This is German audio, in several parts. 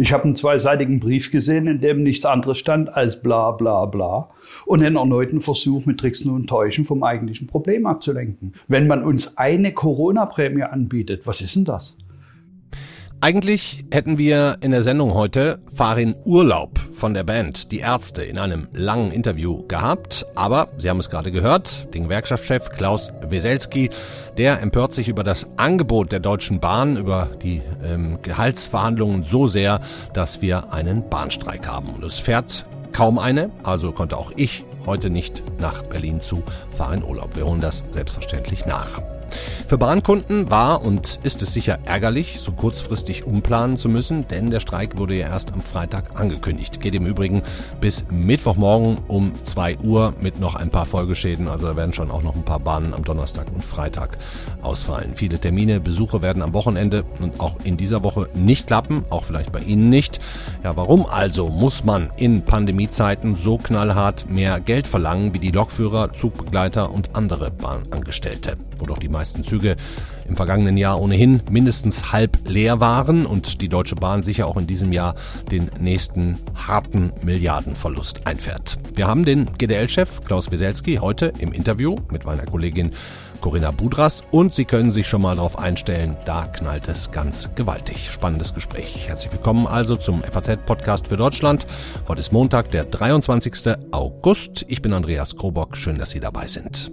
Ich habe einen zweiseitigen Brief gesehen, in dem nichts anderes stand als bla bla bla und einen erneuten Versuch mit Tricksen und Täuschen vom eigentlichen Problem abzulenken. Wenn man uns eine Corona-Prämie anbietet, was ist denn das? Eigentlich hätten wir in der Sendung heute Farin Urlaub von der Band Die Ärzte in einem langen Interview gehabt, aber Sie haben es gerade gehört, den Gewerkschaftschef Klaus Weselski, der empört sich über das Angebot der Deutschen Bahn, über die ähm, Gehaltsverhandlungen so sehr, dass wir einen Bahnstreik haben. Und es fährt kaum eine, also konnte auch ich heute nicht nach Berlin zu Farin Urlaub. Wir holen das selbstverständlich nach. Für Bahnkunden war und ist es sicher ärgerlich, so kurzfristig umplanen zu müssen, denn der Streik wurde ja erst am Freitag angekündigt. Geht im Übrigen bis Mittwochmorgen um 2 Uhr mit noch ein paar Folgeschäden. Also da werden schon auch noch ein paar Bahnen am Donnerstag und Freitag ausfallen. Viele Termine, Besuche werden am Wochenende und auch in dieser Woche nicht klappen, auch vielleicht bei Ihnen nicht. Ja, warum also muss man in Pandemiezeiten so knallhart mehr Geld verlangen wie die Lokführer, Zugbegleiter und andere Bahnangestellte? Wo doch die meisten Züge im vergangenen Jahr ohnehin mindestens halb leer waren und die Deutsche Bahn sicher auch in diesem Jahr den nächsten harten Milliardenverlust einfährt. Wir haben den GDL-Chef Klaus Wieselski heute im Interview mit meiner Kollegin Corinna Budras und Sie können sich schon mal darauf einstellen, da knallt es ganz gewaltig. Spannendes Gespräch. Herzlich willkommen also zum FAZ-Podcast für Deutschland. Heute ist Montag, der 23. August. Ich bin Andreas Krobock. Schön, dass Sie dabei sind.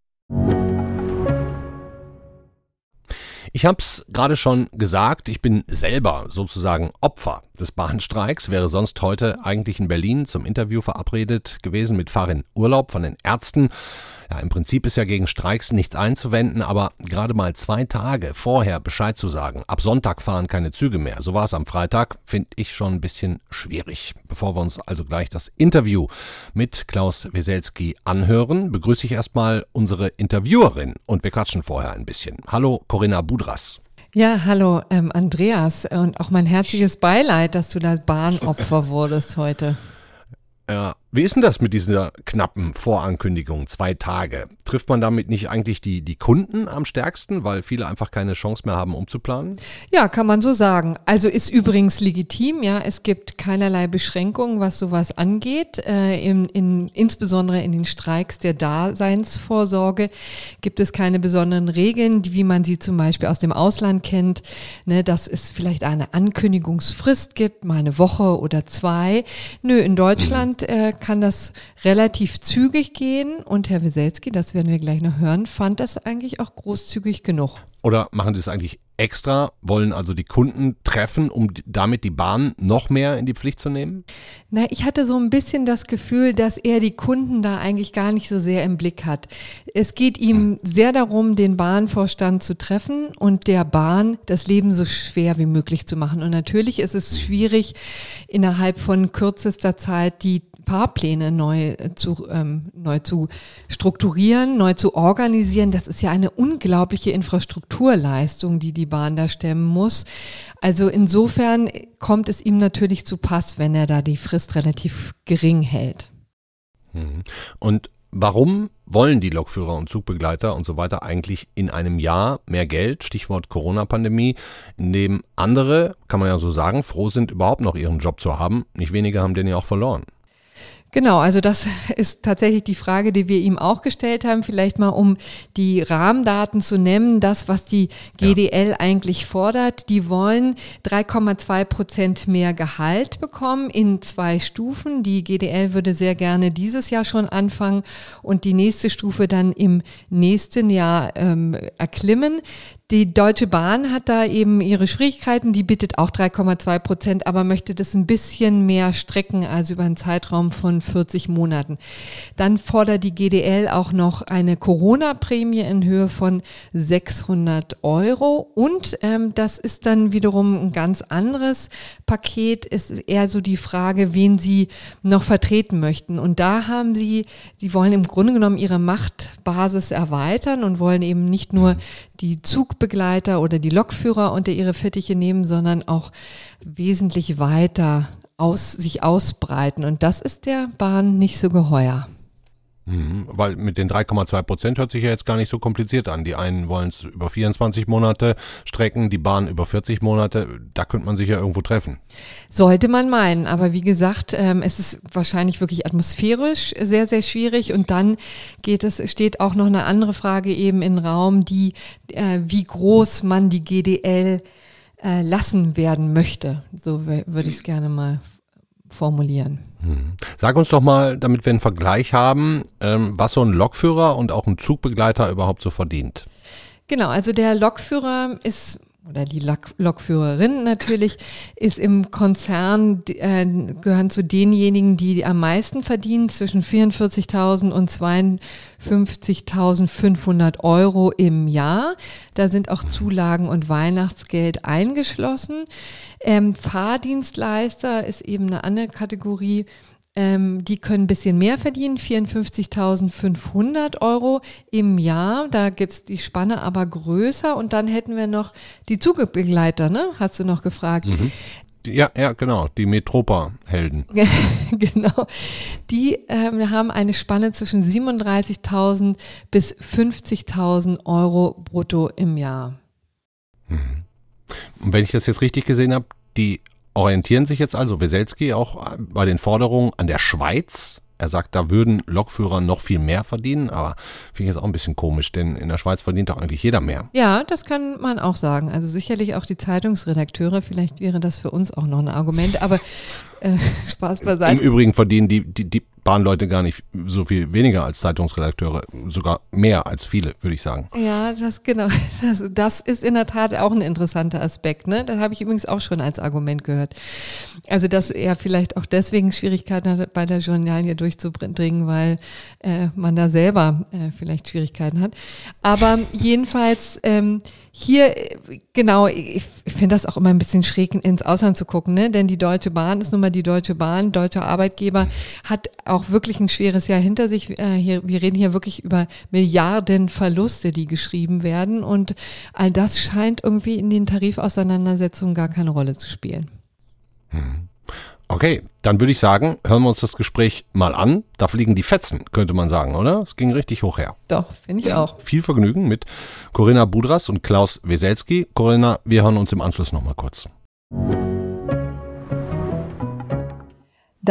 Ich habe es gerade schon gesagt, ich bin selber sozusagen Opfer des Bahnstreiks, wäre sonst heute eigentlich in Berlin zum Interview verabredet gewesen mit Farin Urlaub von den Ärzten. Ja, im Prinzip ist ja gegen Streiks nichts einzuwenden, aber gerade mal zwei Tage vorher Bescheid zu sagen, ab Sonntag fahren keine Züge mehr, so war es am Freitag, finde ich schon ein bisschen schwierig. Bevor wir uns also gleich das Interview mit Klaus Weselski anhören, begrüße ich erstmal unsere Interviewerin und wir quatschen vorher ein bisschen. Hallo Corinna Budras. Ja, hallo ähm, Andreas und auch mein herzliches Beileid, dass du da Bahnopfer wurdest heute. Ja, wie ist denn das mit dieser knappen Vorankündigung, zwei Tage? Trifft man damit nicht eigentlich die, die Kunden am stärksten, weil viele einfach keine Chance mehr haben, umzuplanen? Ja, kann man so sagen. Also ist übrigens legitim, ja. Es gibt keinerlei Beschränkungen, was sowas angeht. Äh, in, in, insbesondere in den Streiks der Daseinsvorsorge gibt es keine besonderen Regeln, wie man sie zum Beispiel aus dem Ausland kennt, ne, dass es vielleicht eine Ankündigungsfrist gibt, mal eine Woche oder zwei. Nö, in Deutschland mhm. äh, kann das relativ zügig gehen und Herr Wieselski, das werden wir gleich noch hören, fand das eigentlich auch großzügig genug. Oder machen Sie es eigentlich extra, wollen also die Kunden treffen, um damit die Bahn noch mehr in die Pflicht zu nehmen? Na, ich hatte so ein bisschen das Gefühl, dass er die Kunden da eigentlich gar nicht so sehr im Blick hat. Es geht ihm sehr darum, den Bahnvorstand zu treffen und der Bahn das Leben so schwer wie möglich zu machen. Und natürlich ist es schwierig, innerhalb von kürzester Zeit die Fahrpläne neu zu, ähm, neu zu strukturieren, neu zu organisieren. Das ist ja eine unglaubliche Infrastrukturleistung, die die Bahn da stemmen muss. Also insofern kommt es ihm natürlich zu Pass, wenn er da die Frist relativ gering hält. Mhm. Und warum wollen die Lokführer und Zugbegleiter und so weiter eigentlich in einem Jahr mehr Geld, Stichwort Corona-Pandemie, in dem andere, kann man ja so sagen, froh sind, überhaupt noch ihren Job zu haben. Nicht wenige haben den ja auch verloren. Genau, also das ist tatsächlich die Frage, die wir ihm auch gestellt haben. Vielleicht mal, um die Rahmendaten zu nennen, das, was die GDL ja. eigentlich fordert. Die wollen 3,2 Prozent mehr Gehalt bekommen in zwei Stufen. Die GDL würde sehr gerne dieses Jahr schon anfangen und die nächste Stufe dann im nächsten Jahr ähm, erklimmen. Die Deutsche Bahn hat da eben ihre Schwierigkeiten, die bietet auch 3,2 Prozent, aber möchte das ein bisschen mehr strecken, also über einen Zeitraum von 40 Monaten. Dann fordert die GDL auch noch eine Corona-Prämie in Höhe von 600 Euro und ähm, das ist dann wiederum ein ganz anderes Paket, ist eher so die Frage, wen sie noch vertreten möchten. Und da haben sie, sie wollen im Grunde genommen ihre Machtbasis erweitern und wollen eben nicht nur die Zugbegleiter oder die Lokführer unter ihre Fittiche nehmen, sondern auch wesentlich weiter aus, sich ausbreiten. Und das ist der Bahn nicht so geheuer. Mhm, weil mit den 3,2 Prozent hört sich ja jetzt gar nicht so kompliziert an. Die einen wollen es über 24 Monate strecken, die Bahn über 40 Monate. Da könnte man sich ja irgendwo treffen. Sollte man meinen. Aber wie gesagt, ähm, es ist wahrscheinlich wirklich atmosphärisch sehr, sehr schwierig. Und dann geht es, steht auch noch eine andere Frage eben im Raum, die, äh, wie groß man die GDL äh, lassen werden möchte. So würde ich es gerne mal formulieren. Hm. Sag uns doch mal, damit wir einen Vergleich haben, ähm, was so ein Lokführer und auch ein Zugbegleiter überhaupt so verdient. Genau, also der Lokführer ist oder die Lok Lokführerin natürlich, ist im Konzern, äh, gehören zu denjenigen, die am meisten verdienen, zwischen 44.000 und 52.500 Euro im Jahr. Da sind auch Zulagen und Weihnachtsgeld eingeschlossen. Ähm, Fahrdienstleister ist eben eine andere Kategorie. Ähm, die können ein bisschen mehr verdienen, 54.500 Euro im Jahr. Da gibt's die Spanne aber größer. Und dann hätten wir noch die Zugbegleiter, ne? Hast du noch gefragt. Mhm. Ja, ja, genau, die Metropa-Helden. genau. Die ähm, haben eine Spanne zwischen 37.000 bis 50.000 Euro brutto im Jahr. Mhm. Und wenn ich das jetzt richtig gesehen habe, die orientieren sich jetzt also Weselski auch bei den Forderungen an der Schweiz. Er sagt, da würden Lokführer noch viel mehr verdienen, aber finde ich jetzt auch ein bisschen komisch, denn in der Schweiz verdient doch eigentlich jeder mehr. Ja, das kann man auch sagen. Also sicherlich auch die Zeitungsredakteure, vielleicht wäre das für uns auch noch ein Argument, aber äh, Spaß beiseite. Im Übrigen verdienen die, die, die Bahnleute gar nicht so viel weniger als Zeitungsredakteure, sogar mehr als viele, würde ich sagen. Ja, das genau. Das, das ist in der Tat auch ein interessanter Aspekt. Ne? Das habe ich übrigens auch schon als Argument gehört. Also, dass er vielleicht auch deswegen Schwierigkeiten hat, bei der Journalie durchzudringen, weil äh, man da selber äh, vielleicht Schwierigkeiten hat. Aber jedenfalls ähm, hier, genau, ich finde das auch immer ein bisschen schräg, ins Ausland zu gucken, ne? denn die Deutsche Bahn ist nun mal die Deutsche Bahn, deutscher Arbeitgeber, hat auch wirklich ein schweres Jahr hinter sich. Äh, hier, wir reden hier wirklich über Milliarden Verluste, die geschrieben werden und all das scheint irgendwie in den Tarifauseinandersetzungen gar keine Rolle zu spielen. Hm. Okay, dann würde ich sagen, hören wir uns das Gespräch mal an. Da fliegen die Fetzen, könnte man sagen, oder? Es ging richtig hoch her. Doch, finde ich auch. Viel Vergnügen mit Corinna Budras und Klaus Weselski. Corinna, wir hören uns im Anschluss nochmal kurz.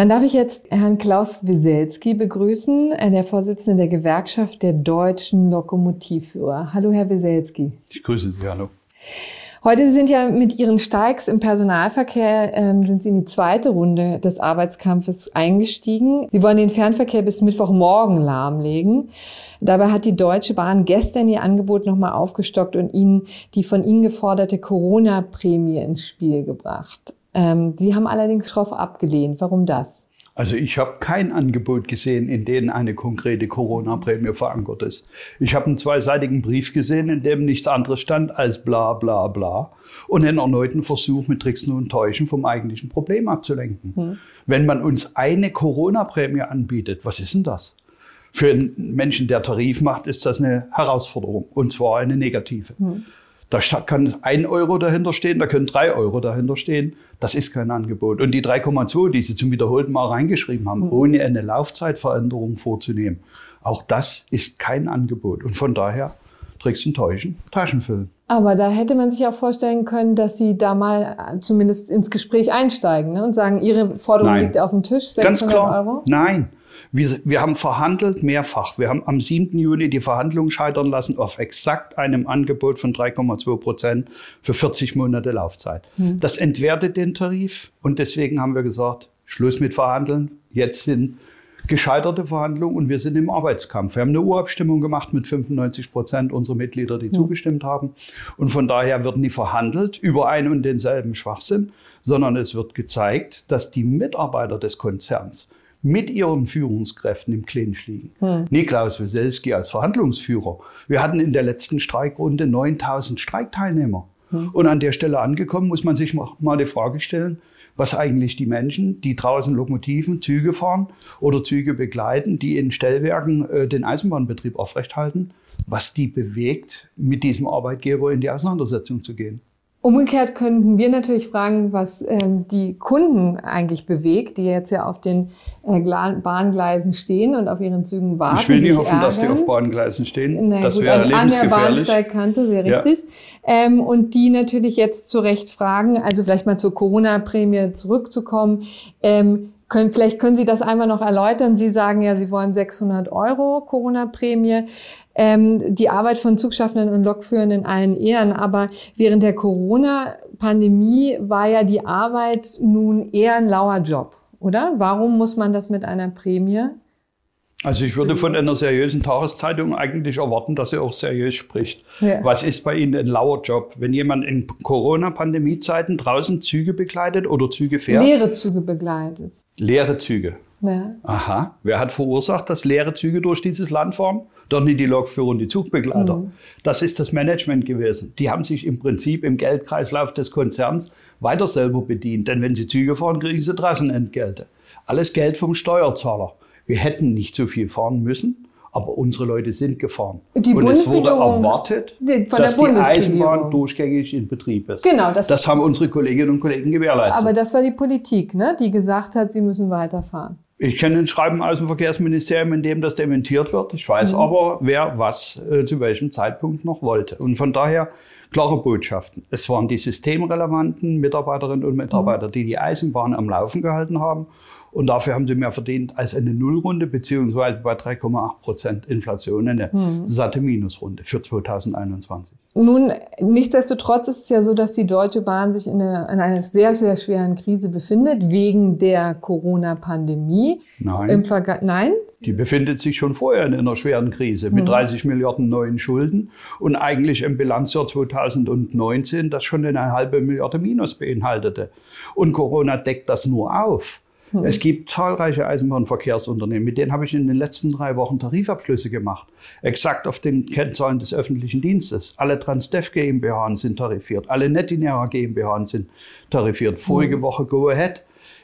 Dann darf ich jetzt Herrn Klaus Weselski begrüßen, äh, der Vorsitzende der Gewerkschaft der deutschen Lokomotivführer. Hallo, Herr Weselski. Ich grüße Sie, hallo. Heute sind ja mit Ihren Steigs im Personalverkehr, ähm, sind Sie in die zweite Runde des Arbeitskampfes eingestiegen. Sie wollen den Fernverkehr bis Mittwochmorgen lahmlegen. Dabei hat die Deutsche Bahn gestern ihr Angebot nochmal aufgestockt und Ihnen die von Ihnen geforderte Corona-Prämie ins Spiel gebracht. Ähm, Sie haben allerdings schroff abgelehnt. Warum das? Also ich habe kein Angebot gesehen, in dem eine konkrete Corona-Prämie verankert ist. Ich habe einen zweiseitigen Brief gesehen, in dem nichts anderes stand als bla bla bla und einen erneuten Versuch mit Tricksen und Täuschen vom eigentlichen Problem abzulenken. Hm. Wenn man uns eine Corona-Prämie anbietet, was ist denn das? Für einen Menschen, der Tarif macht, ist das eine Herausforderung und zwar eine negative. Hm. Da kann ein Euro dahinter stehen, da können drei Euro dahinter stehen. Das ist kein Angebot. Und die 3,2, die Sie zum wiederholten Mal reingeschrieben haben, mhm. ohne eine Laufzeitveränderung vorzunehmen, auch das ist kein Angebot. Und von daher Tricks und Täuschen, Taschen füllen. Aber da hätte man sich auch vorstellen können, dass Sie da mal äh, zumindest ins Gespräch einsteigen ne, und sagen, Ihre Forderung Nein. liegt auf dem Tisch, 600 Ganz klar. Euro? Nein. Wir, wir haben verhandelt mehrfach. Wir haben am 7. Juni die Verhandlungen scheitern lassen auf exakt einem Angebot von 3,2 Prozent für 40 Monate Laufzeit. Hm. Das entwertet den Tarif und deswegen haben wir gesagt, Schluss mit Verhandeln. Jetzt sind gescheiterte Verhandlungen und wir sind im Arbeitskampf. Wir haben eine Urabstimmung gemacht mit 95 Prozent unserer Mitglieder, die ja. zugestimmt haben. Und von daher wird nie verhandelt über einen und denselben Schwachsinn, sondern es wird gezeigt, dass die Mitarbeiter des Konzerns mit ihren Führungskräften im Clinch liegen. Hm. Niklaus Weselski als Verhandlungsführer. Wir hatten in der letzten Streikrunde 9000 Streikteilnehmer. Hm. Und an der Stelle angekommen, muss man sich mal die Frage stellen, was eigentlich die Menschen, die draußen Lokomotiven, Züge fahren oder Züge begleiten, die in Stellwerken äh, den Eisenbahnbetrieb aufrechthalten, was die bewegt, mit diesem Arbeitgeber in die Auseinandersetzung zu gehen. Umgekehrt könnten wir natürlich fragen, was ähm, die Kunden eigentlich bewegt, die jetzt ja auf den äh, Bahngleisen stehen und auf ihren Zügen warten. Ich will nicht hoffen, ärgern. dass die auf Bahngleisen stehen. Na, das gut, wäre an, an der Bahnsteigkante, sehr richtig. Ja. Ähm, und die natürlich jetzt zu Recht fragen, also vielleicht mal zur Corona-Prämie zurückzukommen. Ähm, können, vielleicht können Sie das einmal noch erläutern. Sie sagen ja, Sie wollen 600 Euro Corona-Prämie. Ähm, die Arbeit von Zugschaffenden und Lokführenden allen Ehren. Aber während der Corona-Pandemie war ja die Arbeit nun eher ein lauer Job, oder? Warum muss man das mit einer Prämie also ich würde von einer seriösen Tageszeitung eigentlich erwarten, dass sie auch seriös spricht. Ja. Was ist bei Ihnen ein lauer Job? Wenn jemand in Corona-Pandemie-Zeiten draußen Züge begleitet oder Züge fährt? Leere Züge begleitet. Leere Züge. Ja. Aha. Wer hat verursacht, dass leere Züge durch dieses Land fahren? Doch nicht die Lokführer und die Zugbegleiter. Mhm. Das ist das Management gewesen. Die haben sich im Prinzip im Geldkreislauf des Konzerns weiter selber bedient. Denn wenn sie Züge fahren, kriegen sie Trassenentgelte. Alles Geld vom Steuerzahler. Wir hätten nicht so viel fahren müssen, aber unsere Leute sind gefahren. Die und es wurde erwartet, dass die Eisenbahn durchgängig in Betrieb ist. Genau, das, das haben unsere Kolleginnen und Kollegen gewährleistet. Aber das war die Politik, ne, die gesagt hat, sie müssen weiterfahren. Ich kenne ein Schreiben aus dem Verkehrsministerium, in dem das dementiert wird. Ich weiß mhm. aber, wer was äh, zu welchem Zeitpunkt noch wollte. Und von daher klare Botschaften. Es waren die systemrelevanten Mitarbeiterinnen und Mitarbeiter, mhm. die die Eisenbahn am Laufen gehalten haben. Und dafür haben sie mehr verdient als eine Nullrunde, beziehungsweise bei 3,8 Prozent Inflation eine hm. satte Minusrunde für 2021. Nun, nichtsdestotrotz ist es ja so, dass die Deutsche Bahn sich in, eine, in einer sehr, sehr schweren Krise befindet, wegen der Corona-Pandemie. Nein. Nein? Die befindet sich schon vorher in einer schweren Krise mit hm. 30 Milliarden neuen Schulden und eigentlich im Bilanzjahr 2019 das schon eine halbe Milliarde Minus beinhaltete. Und Corona deckt das nur auf. Hm. Es gibt zahlreiche Eisenbahnverkehrsunternehmen, mit denen habe ich in den letzten drei Wochen Tarifabschlüsse gemacht. Exakt auf den Kennzahlen des öffentlichen Dienstes. Alle Transdev GmbH sind tarifiert, alle Netinera GmbH sind tarifiert. Vorige hm. Woche Go Ahead.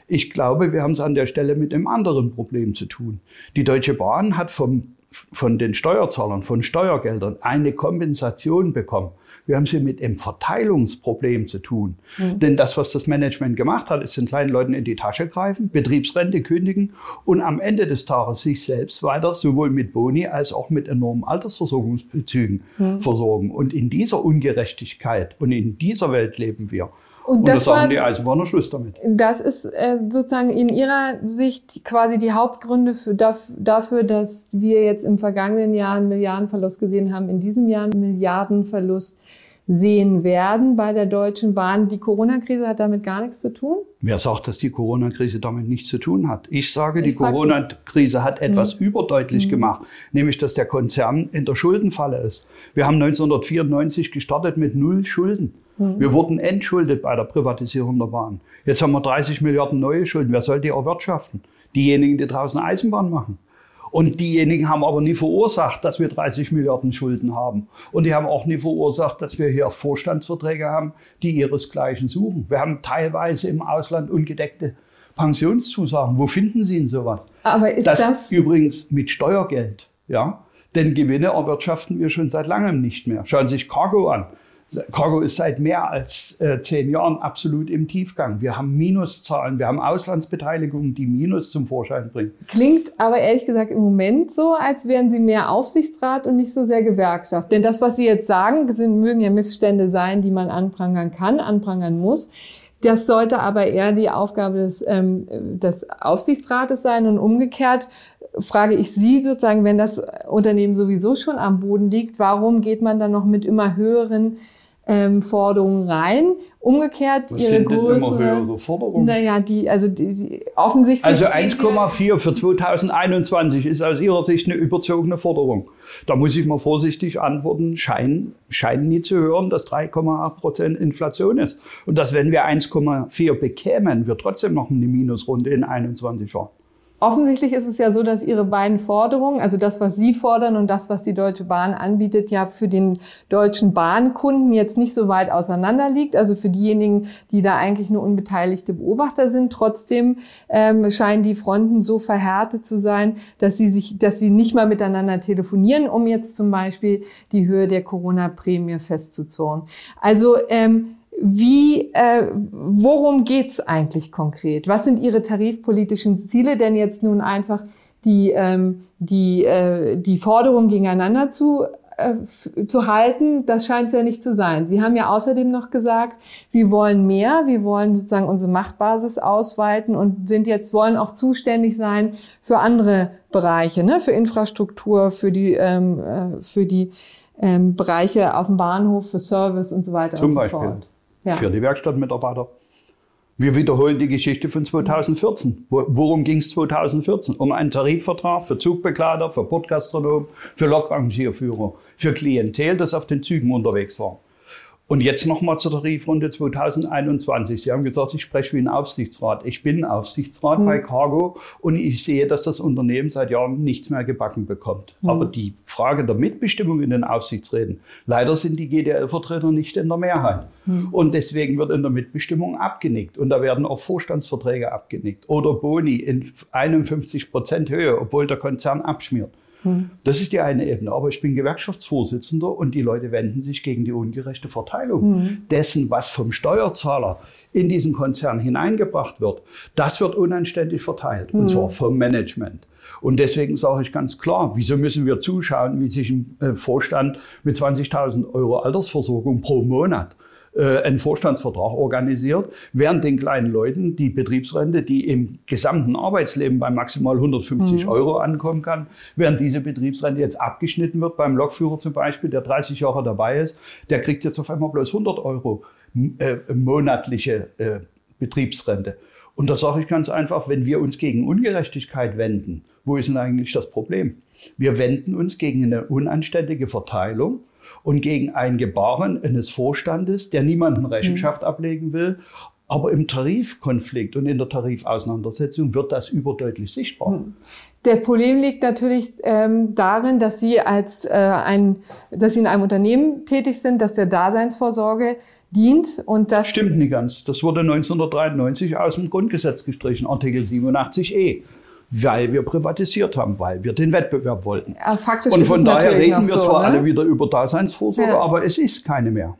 Ich glaube, wir haben es an der Stelle mit einem anderen Problem zu tun. Die Deutsche Bahn hat vom von den Steuerzahlern, von Steuergeldern eine Kompensation bekommen. Wir haben sie mit einem Verteilungsproblem zu tun. Mhm. Denn das, was das Management gemacht hat, ist den kleinen Leuten in die Tasche greifen, Betriebsrente kündigen und am Ende des Tages sich selbst weiter sowohl mit Boni als auch mit enormen Altersversorgungsbezügen mhm. versorgen. Und in dieser Ungerechtigkeit und in dieser Welt leben wir. Und, und das, das sagen war, die Eisenbahner Schluss damit. Das ist äh, sozusagen in Ihrer Sicht quasi die Hauptgründe für, dafür, dass wir jetzt im vergangenen Jahr einen Milliardenverlust gesehen haben, in diesem Jahr einen Milliardenverlust sehen werden bei der Deutschen Bahn. Die Corona-Krise hat damit gar nichts zu tun? Wer sagt, dass die Corona-Krise damit nichts zu tun hat? Ich sage, ich die Corona-Krise hat etwas mhm. überdeutlich mhm. gemacht, nämlich dass der Konzern in der Schuldenfalle ist. Wir haben 1994 gestartet mit null Schulden. Mhm. Wir wurden entschuldet bei der Privatisierung der Bahn. Jetzt haben wir 30 Milliarden neue Schulden. Wer soll die erwirtschaften? Diejenigen, die draußen Eisenbahn machen. Und diejenigen haben aber nie verursacht, dass wir 30 Milliarden Schulden haben. Und die haben auch nie verursacht, dass wir hier Vorstandsverträge haben, die ihresgleichen suchen. Wir haben teilweise im Ausland ungedeckte Pensionszusagen. Wo finden Sie denn sowas? Aber ist das, das übrigens mit Steuergeld, ja? Denn Gewinne erwirtschaften wir schon seit langem nicht mehr. Schauen Sie sich Cargo an. Cargo ist seit mehr als äh, zehn Jahren absolut im Tiefgang. Wir haben Minuszahlen, wir haben Auslandsbeteiligungen, die Minus zum Vorschein bringen. Klingt aber ehrlich gesagt im Moment so, als wären Sie mehr Aufsichtsrat und nicht so sehr Gewerkschaft. Denn das, was Sie jetzt sagen, sind, mögen ja Missstände sein, die man anprangern kann, anprangern muss. Das sollte aber eher die Aufgabe des, ähm, des Aufsichtsrates sein. Und umgekehrt frage ich Sie sozusagen, wenn das Unternehmen sowieso schon am Boden liegt, warum geht man dann noch mit immer höheren ähm, Forderungen rein. Umgekehrt Was ihre sind denn immer größere, höhere Forderungen? naja, die, also die, die offensichtlich. Also 1,4 für 2021 ist aus Ihrer Sicht eine überzogene Forderung. Da muss ich mal vorsichtig antworten, scheinen, scheinen nie zu hören, dass 3,8 Prozent Inflation ist. Und dass wenn wir 1,4 bekämen, wir trotzdem noch eine Minusrunde in 21 waren. Offensichtlich ist es ja so, dass Ihre beiden Forderungen, also das, was Sie fordern und das, was die Deutsche Bahn anbietet, ja für den deutschen Bahnkunden jetzt nicht so weit auseinander liegt. Also für diejenigen, die da eigentlich nur unbeteiligte Beobachter sind. Trotzdem ähm, scheinen die Fronten so verhärtet zu sein, dass sie sich, dass sie nicht mal miteinander telefonieren, um jetzt zum Beispiel die Höhe der Corona-Prämie festzuzurren. Also ähm, wie, äh, worum geht's eigentlich konkret? Was sind Ihre tarifpolitischen Ziele? Denn jetzt nun einfach die, ähm, die, äh, die Forderungen gegeneinander zu, äh, zu halten, das scheint es ja nicht zu sein. Sie haben ja außerdem noch gesagt, wir wollen mehr, wir wollen sozusagen unsere Machtbasis ausweiten und sind jetzt, wollen auch zuständig sein für andere Bereiche, ne? für Infrastruktur, für die, ähm, äh, für die ähm, Bereiche auf dem Bahnhof, für Service und so weiter Zum und so Beispiel. fort. Ja. Für die Werkstattmitarbeiter. Wir wiederholen die Geschichte von 2014. Wo- Worum ging es 2014? Um einen Tarifvertrag für Zugbegleiter, für Bordgastronomen, für Lokrangierführer, für Klientel, das auf den Zügen unterwegs war. Und jetzt nochmal zur Tarifrunde 2021. Sie haben gesagt, ich spreche wie ein Aufsichtsrat. Ich bin Aufsichtsrat bei Cargo und ich sehe, dass das Unternehmen seit Jahren nichts mehr gebacken bekommt. Aber die Frage der Mitbestimmung in den Aufsichtsräten, leider sind die GDL-Vertreter nicht in der Mehrheit. Und deswegen wird in der Mitbestimmung abgenickt. Und da werden auch Vorstandsverträge abgenickt oder Boni in 51 Prozent Höhe, obwohl der Konzern abschmiert. Das ist die eine Ebene. Aber ich bin Gewerkschaftsvorsitzender und die Leute wenden sich gegen die ungerechte Verteilung dessen, was vom Steuerzahler in diesen Konzern hineingebracht wird. Das wird unanständig verteilt und zwar vom Management. Und deswegen sage ich ganz klar, wieso müssen wir zuschauen, wie sich ein äh, Vorstand mit 20.000 Euro Altersversorgung pro Monat äh, einen Vorstandsvertrag organisiert, während den kleinen Leuten die Betriebsrente, die im gesamten Arbeitsleben bei maximal 150 Euro ankommen kann, während diese Betriebsrente jetzt abgeschnitten wird, beim Lokführer zum Beispiel, der 30 Jahre dabei ist, der kriegt jetzt auf einmal bloß 100 Euro äh, monatliche äh, Betriebsrente. Und da sage ich ganz einfach, wenn wir uns gegen Ungerechtigkeit wenden, wo ist denn eigentlich das Problem? Wir wenden uns gegen eine unanständige Verteilung und gegen ein Gebaren eines Vorstandes, der niemanden Rechenschaft ablegen will. Aber im Tarifkonflikt und in der Tarifauseinandersetzung wird das überdeutlich sichtbar. Der Problem liegt natürlich ähm, darin, dass Sie als äh, ein, dass Sie in einem Unternehmen tätig sind, das der Daseinsvorsorge dient und das Stimmt nicht ganz. Das wurde 1993 aus dem Grundgesetz gestrichen, Artikel 87e. Weil wir privatisiert haben, weil wir den Wettbewerb wollten. Ja, faktisch Und ist von daher reden wir so, zwar ne? alle wieder über Daseinsvorsorge, Ja. aber es ist keine mehr.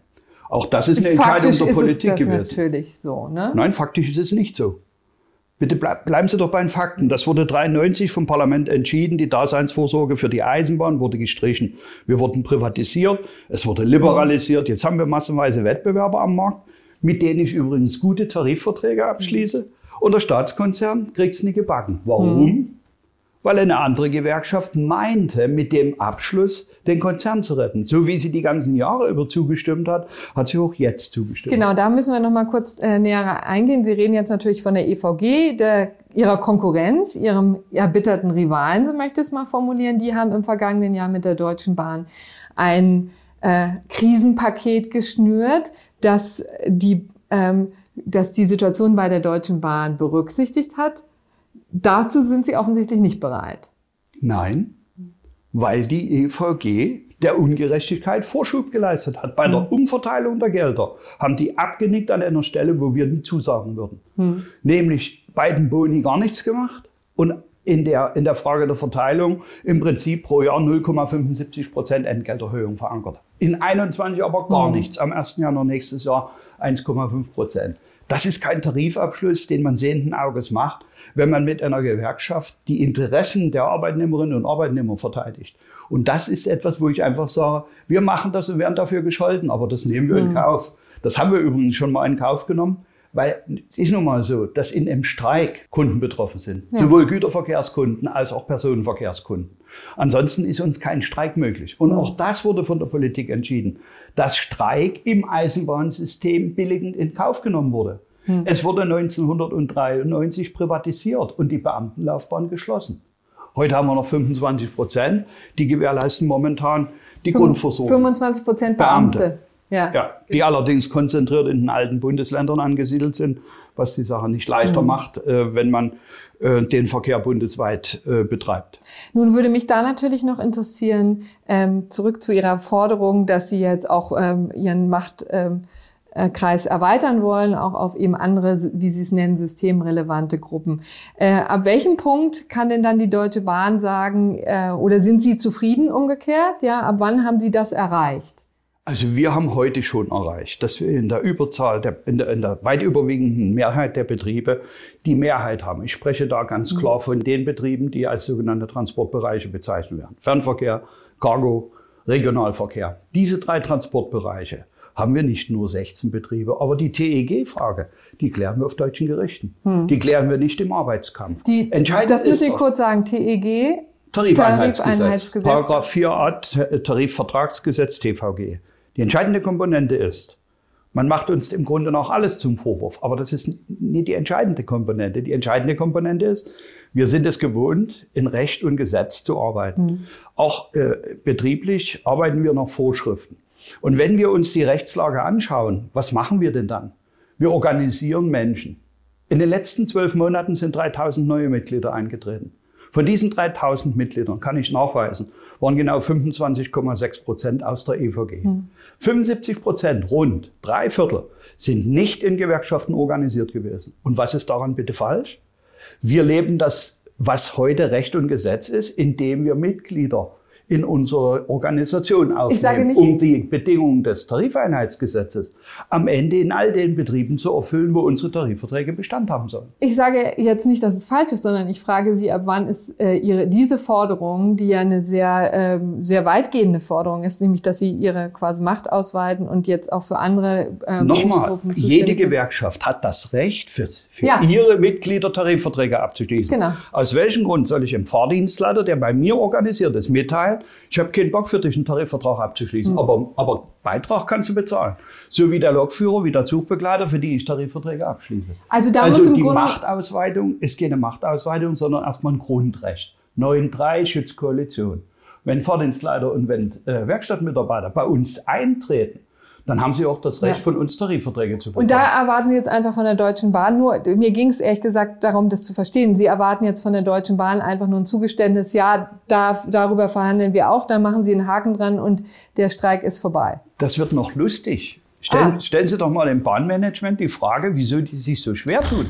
Auch das ist eine Entscheidung faktisch der ist Politik es das gewesen. natürlich so. Ne? Nein, faktisch ist es nicht so. Bitte bleib, bleiben Sie doch bei den Fakten. Das wurde 93 vom Parlament entschieden. Die Daseinsvorsorge für die Eisenbahn wurde gestrichen. Wir wurden privatisiert. Es wurde liberalisiert. Jetzt haben wir massenweise Wettbewerber am Markt, mit denen ich übrigens gute Tarifverträge abschließe. Und der Staatskonzern kriegt es nicht gebacken. Warum? Weil eine andere Gewerkschaft meinte, mit dem Abschluss den Konzern zu retten. So wie sie die ganzen Jahre über zugestimmt hat, hat sie auch jetzt zugestimmt. Genau, da müssen wir noch mal kurz äh, näher eingehen. Sie reden jetzt natürlich von der EVG, der, ihrer Konkurrenz, ihrem erbitterten Rivalen, so möchte ich es mal formulieren. Die haben im vergangenen Jahr mit der Deutschen Bahn ein äh, Krisenpaket geschnürt, das die, ähm, das die Situation bei der Deutschen Bahn berücksichtigt hat. Dazu sind Sie offensichtlich nicht bereit. Nein, weil die EVG der Ungerechtigkeit Vorschub geleistet hat. Bei der Umverteilung der Gelder haben die abgenickt an einer Stelle, wo wir nie zusagen würden. Nämlich bei den Boni gar nichts gemacht und in der, in der Frage der Verteilung im Prinzip pro Jahr 0,75 Prozent Entgelterhöhung verankert. In 21 aber gar nichts. Am 1. Januar nächstes Jahr 1,5 Prozent. Das ist kein Tarifabschluss, den man sehenden Auges macht, wenn man mit einer Gewerkschaft die Interessen der Arbeitnehmerinnen und Arbeitnehmer verteidigt. Und das ist etwas, wo ich einfach sage, wir machen das und werden dafür gescholten, aber das nehmen wir in Kauf. Das haben wir übrigens schon mal in Kauf genommen, Weil es ist nun mal so, dass in einem Streik Kunden betroffen sind. Ja. Sowohl Güterverkehrskunden als auch Personenverkehrskunden. Ansonsten ist uns kein Streik möglich. Und auch das wurde von der Politik entschieden, dass Streik im Eisenbahnsystem billigend in Kauf genommen wurde. Hm. Es wurde 1993 privatisiert und die Beamtenlaufbahn geschlossen. Heute haben wir noch 25 Prozent, die gewährleisten momentan die 5, Grundversorgung. 25 Prozent Beamte. Beamte. Ja. ja. die allerdings konzentriert in den alten Bundesländern angesiedelt sind, was die Sache nicht leichter mhm. macht, äh, wenn man äh, den Verkehr bundesweit äh, betreibt. Nun würde mich da natürlich noch interessieren, ähm, zurück zu Ihrer Forderung, dass Sie jetzt auch ähm, Ihren Macht ähm, äh, Kreis erweitern wollen, auch auf eben andere, wie Sie es nennen, systemrelevante Gruppen. Äh, ab welchem Punkt kann denn dann die Deutsche Bahn sagen, äh, oder sind Sie zufrieden umgekehrt? Ja, ab wann haben Sie das erreicht? Also wir haben heute schon erreicht, dass wir in der Überzahl, der, in, der, in der weit überwiegenden Mehrheit der Betriebe die Mehrheit haben. Ich spreche da ganz mhm. klar von den Betrieben, die als sogenannte Transportbereiche bezeichnet werden. Fernverkehr, Cargo, Regionalverkehr. Diese drei Transportbereiche haben wir nicht nur 16 Betriebe. Aber die TEG-Frage, die klären wir auf deutschen Gerichten. Hm. Die klären wir nicht im Arbeitskampf. Die, Entscheidend das müssen Sie kurz sagen, TEG. Tarifeinheitsgesetz. Tarifeinheitsgesetz. Paragraph 4a Tarifvertragsgesetz TVG. Die entscheidende Komponente ist, man macht uns im Grunde noch alles zum Vorwurf, aber das ist nicht die entscheidende Komponente. Die entscheidende Komponente ist, wir sind es gewohnt, in Recht und Gesetz zu arbeiten. Mhm. Auch äh, betrieblich arbeiten wir nach Vorschriften. Und wenn wir uns die Rechtslage anschauen, was machen wir denn dann? Wir organisieren Menschen. In den letzten zwölf Monaten sind 3000 neue Mitglieder eingetreten. Von diesen 3000 Mitgliedern kann ich nachweisen, waren genau 25,6 Prozent aus der EVG. Hm. 75 Prozent, rund drei Viertel, sind nicht in Gewerkschaften organisiert gewesen. Und was ist daran bitte falsch? Wir leben das, was heute Recht und Gesetz ist, indem wir Mitglieder in unsere Organisation aufnehmen, um die Bedingungen des Tarifeinheitsgesetzes am Ende in all den Betrieben zu erfüllen, wo unsere Tarifverträge Bestand haben sollen. Ich sage jetzt nicht, dass es falsch ist, sondern ich frage Sie, ab wann ist äh, Ihre, diese Forderung, die ja eine sehr, äh, sehr weitgehende Forderung ist, nämlich, dass Sie Ihre quasi Macht ausweiten und jetzt auch für andere äh, Nochmal, jede Gewerkschaft hat das Recht, für, für ja. ihre Mitglieder Tarifverträge abzuschließen. Genau. Aus welchem Grund soll ich dem Fahrdienstleiter, der bei mir organisiert ist, mitteilen, ich habe keinen Bock für dich einen Tarifvertrag abzuschließen, mhm. aber, aber Beitrag kannst du bezahlen. So wie der Lokführer, wie der Zugbegleiter, für die ich Tarifverträge abschließe. Also, da also muss im die Grunde Machtausweitung ist keine Machtausweitung, sondern erstmal ein Grundrecht. 9.3 Schutzkoalition. Wenn Fahrdienstleiter und wenn äh, Werkstattmitarbeiter bei uns eintreten, dann haben Sie auch das Recht, ja. von uns Tarifverträge zu bekommen. Und da erwarten Sie jetzt einfach von der Deutschen Bahn nur, mir ging es ehrlich gesagt darum, das zu verstehen. Sie erwarten jetzt von der Deutschen Bahn einfach nur ein Zugeständnis, ja, da, darüber verhandeln wir auch, dann machen Sie einen Haken dran und der Streik ist vorbei. Das wird noch lustig. Stellen, ah. stellen Sie doch mal dem Bahnmanagement die Frage, wieso die sich so schwer tun.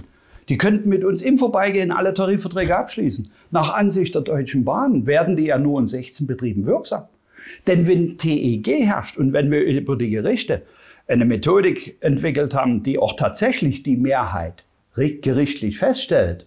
Die könnten mit uns im Vorbeigehen alle Tarifverträge abschließen. Nach Ansicht der Deutschen Bahn werden die ja nur in 16 Betrieben wirksam. Denn wenn TEG herrscht und wenn wir über die Gerichte eine Methodik entwickelt haben, die auch tatsächlich die Mehrheit gerichtlich feststellt,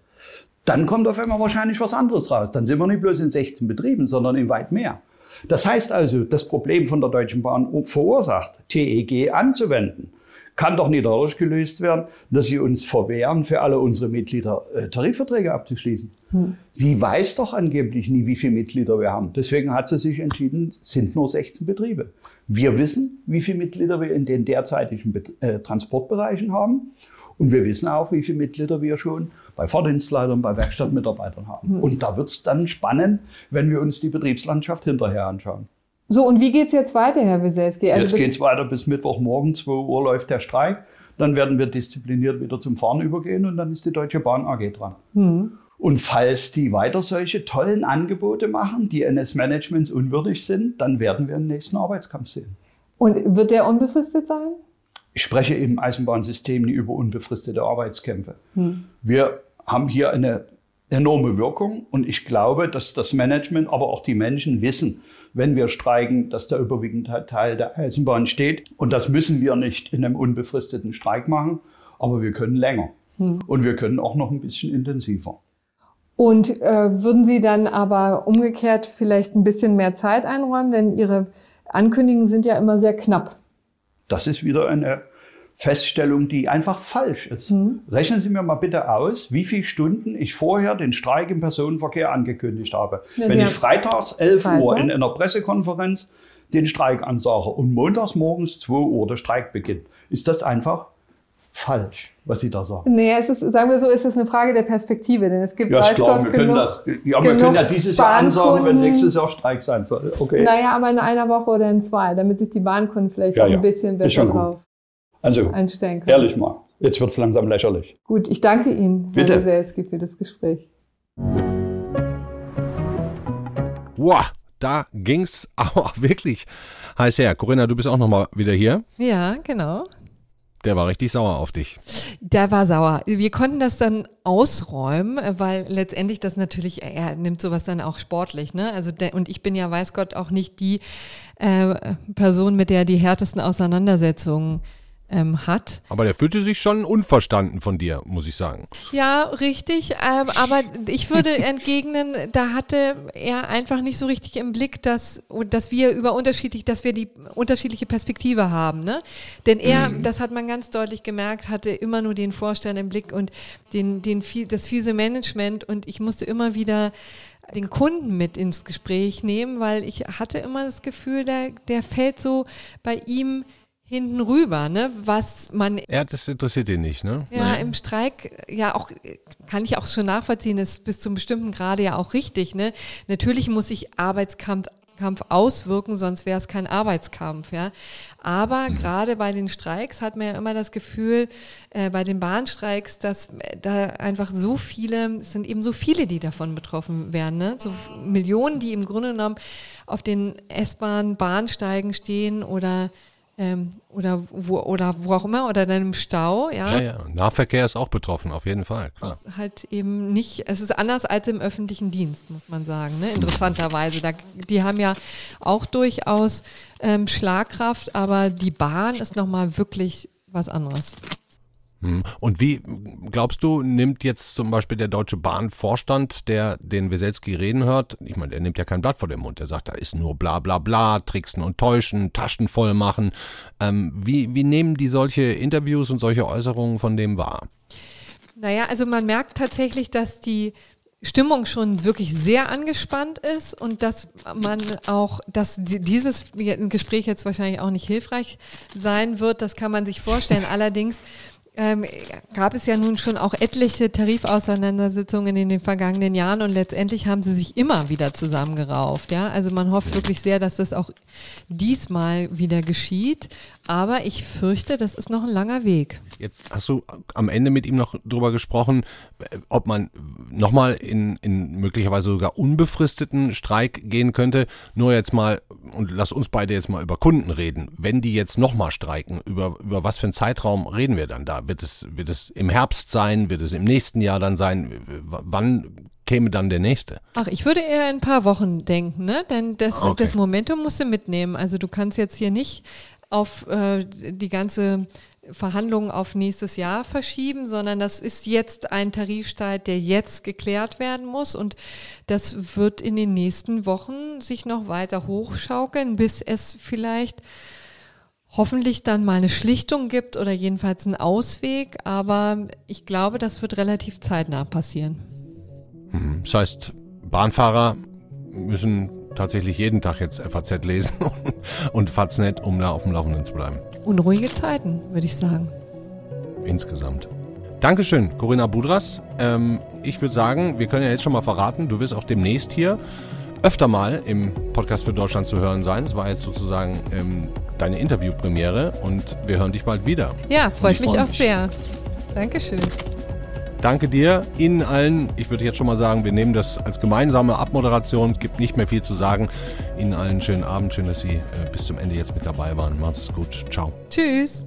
dann kommt auf einmal wahrscheinlich was anderes raus. Dann sind wir nicht bloß in 16 Betrieben, sondern in weit mehr. Das heißt also, das Problem von der Deutschen Bahn verursacht, TEG anzuwenden, kann doch nicht dadurch gelöst werden, dass sie uns verwehren, für alle unsere Mitglieder äh, Tarifverträge abzuschließen. Hm. Sie weiß doch angeblich nie, wie viele Mitglieder wir haben. Deswegen hat sie sich entschieden, sind nur 16 Betriebe. Wir wissen, wie viele Mitglieder wir in den derzeitigen äh, Transportbereichen haben. Und wir wissen auch, wie viele Mitglieder wir schon bei Fahrdienstleitern, bei Werkstattmitarbeitern haben. Hm. Und da wird es dann spannend, wenn wir uns die Betriebslandschaft hinterher anschauen. So, und wie geht's jetzt weiter, Herr Wieselski? Also jetzt geht's weiter bis Mittwochmorgen, 2 Uhr läuft der Streik. Dann werden wir diszipliniert wieder zum Fahren übergehen und dann ist die Deutsche Bahn AG dran. Mhm. Und falls die weiter solche tollen Angebote machen, die eines Managements unwürdig sind, dann werden wir einen nächsten Arbeitskampf sehen. Und wird der unbefristet sein? Ich spreche im Eisenbahnsystem nie über unbefristete Arbeitskämpfe. Hm. Wir haben hier eine enorme Wirkung und ich glaube, dass das Management, aber auch die Menschen wissen, wenn wir streiken, dass der überwiegende Teil der Eisenbahn steht. Und das müssen wir nicht in einem unbefristeten Streik machen, aber wir können länger. Hm. Und wir können auch noch ein bisschen intensiver. Und äh, würden Sie dann aber umgekehrt vielleicht ein bisschen mehr Zeit einräumen? Denn Ihre Ankündigungen sind ja immer sehr knapp. Das ist wieder eine Feststellung, die einfach falsch ist. Mhm. Rechnen Sie mir mal bitte aus, wie viele Stunden ich vorher den Streik im Personenverkehr angekündigt habe. Ja, Wenn ich freitags 11 Freitag. Uhr in einer Pressekonferenz den Streik ansage und montags morgens 2 Uhr der Streik beginnt, ist das einfach falsch, was Sie da sagen. Nee, es ist, sagen wir so, ist es eine Frage der Perspektive, denn es gibt, ja, weiß klar, Gott, wir können das, ja, wir können ja dieses Jahr ansagen, wenn nächstes Jahr Streik sein soll. Okay. Naja, aber in einer Woche oder in zwei, damit sich die Bahnkunden vielleicht ja, auch ein bisschen besser drauf also, einstellen können. Ehrlich mal, jetzt wird es langsam lächerlich. Gut, ich danke Ihnen, Bitte. Herr Weselski, für das Gespräch. Wow, da ging's auch wirklich heiß her. Corinna, du bist auch nochmal wieder hier. Ja, genau. Der war richtig sauer auf dich. Der war sauer. Wir konnten das dann ausräumen, weil letztendlich das natürlich, er nimmt sowas dann auch sportlich, ne? Also der, und ich bin ja, weiß Gott, auch nicht die äh, Person, mit der die härtesten Auseinandersetzungen ähm, hat. Aber der fühlte sich schon unverstanden von dir, muss ich sagen. Ja, richtig. Ähm, aber ich würde entgegnen, da hatte er einfach nicht so richtig im Blick, dass, dass wir über unterschiedlich, dass wir die unterschiedliche Perspektive haben. Ne? Denn er, mhm. das hat man ganz deutlich gemerkt, hatte immer nur den Vorstand im Blick und den, den, das fiese Management und ich musste immer wieder den Kunden mit ins Gespräch nehmen, weil ich hatte immer das Gefühl, der, der fällt so bei ihm hinten rüber, ne? Was man. Ja, das interessiert ihn nicht, ne? Ja, Nein. im Streik, ja, auch, kann ich auch schon nachvollziehen, ist bis zum bestimmten Grade ja auch richtig, ne? Natürlich muss sich Arbeitskampf Kampf auswirken, sonst wäre es kein Arbeitskampf, ja. Aber mhm. gerade bei den Streiks hat man ja immer das Gefühl, äh, bei den Bahnstreiks, dass da einfach so viele, es sind eben so viele, die davon betroffen werden, ne? So Millionen, die im Grunde genommen auf den S-Bahn, Bahnsteigen stehen oder ähm, oder wo oder wo auch immer oder dann im Stau, ja. Ja, ja. Nahverkehr ist auch betroffen, auf jeden Fall. Klar. Halt eben nicht, es ist anders als im öffentlichen Dienst, muss man sagen, ne? interessanterweise. Da, die haben ja auch durchaus ähm, Schlagkraft, aber die Bahn ist nochmal wirklich was anderes. Hm. Und wie glaubst du, nimmt jetzt zum Beispiel der Deutsche Bahnvorstand, der den Weselski reden hört, ich meine, der nimmt ja kein Blatt vor den Mund, der sagt, da ist nur bla bla bla, tricksen und täuschen, Taschen voll machen. Ähm, wie, wie nehmen die solche Interviews und solche Äußerungen von dem wahr? Naja, also man merkt tatsächlich, dass die Stimmung schon wirklich sehr angespannt ist und dass man auch, dass dieses Gespräch jetzt wahrscheinlich auch nicht hilfreich sein wird, das kann man sich vorstellen. Allerdings ähm, gab es ja nun schon auch etliche Tarifauseinandersetzungen in den vergangenen Jahren und letztendlich haben sie sich immer wieder zusammengerauft. Ja? Also man hofft wirklich sehr, dass das auch diesmal wieder geschieht. Aber ich fürchte, das ist noch ein langer Weg. Jetzt hast du am Ende mit ihm noch drüber gesprochen, ob man nochmal in, in möglicherweise sogar unbefristeten Streik gehen könnte. Nur jetzt mal, und lass uns beide jetzt mal über Kunden reden. Wenn die jetzt nochmal streiken, über, über was für einen Zeitraum reden wir dann da? Wird es, wird es im Herbst sein? Wird es im nächsten Jahr dann sein? Wann käme dann der nächste? Ach, ich würde eher in ein paar Wochen denken, ne? Denn das, okay. das Momentum musst du mitnehmen. Also du kannst jetzt hier nicht auf äh, die ganze Verhandlungen auf nächstes Jahr verschieben, sondern das ist jetzt ein Tarifstreit, der jetzt geklärt werden muss und das wird in den nächsten Wochen sich noch weiter hochschaukeln, bis es vielleicht hoffentlich dann mal eine Schlichtung gibt oder jedenfalls einen Ausweg, aber ich glaube, das wird relativ zeitnah passieren. Mhm. Das heißt, Bahnfahrer müssen tatsächlich jeden Tag jetzt FAZ lesen und Faznet, um da auf dem Laufenden zu bleiben. Unruhige Zeiten, würde ich sagen. Insgesamt. Dankeschön, Corinna Budras. Ähm, ich würde sagen, wir können ja jetzt schon mal verraten, du wirst auch demnächst hier öfter mal im Podcast für Deutschland zu hören sein. Es war jetzt sozusagen ähm, deine Interviewpremiere und wir hören dich bald wieder. Ja, freut mich auch mich. sehr. Dankeschön. Danke dir, Ihnen allen. Ich würde jetzt schon mal sagen, wir nehmen das als gemeinsame Abmoderation. Es gibt nicht mehr viel zu sagen. Ihnen allen einen schönen Abend. Schön, dass Sie äh, bis zum Ende jetzt mit dabei waren. Macht's es gut. Ciao. Tschüss.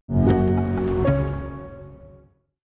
thank you.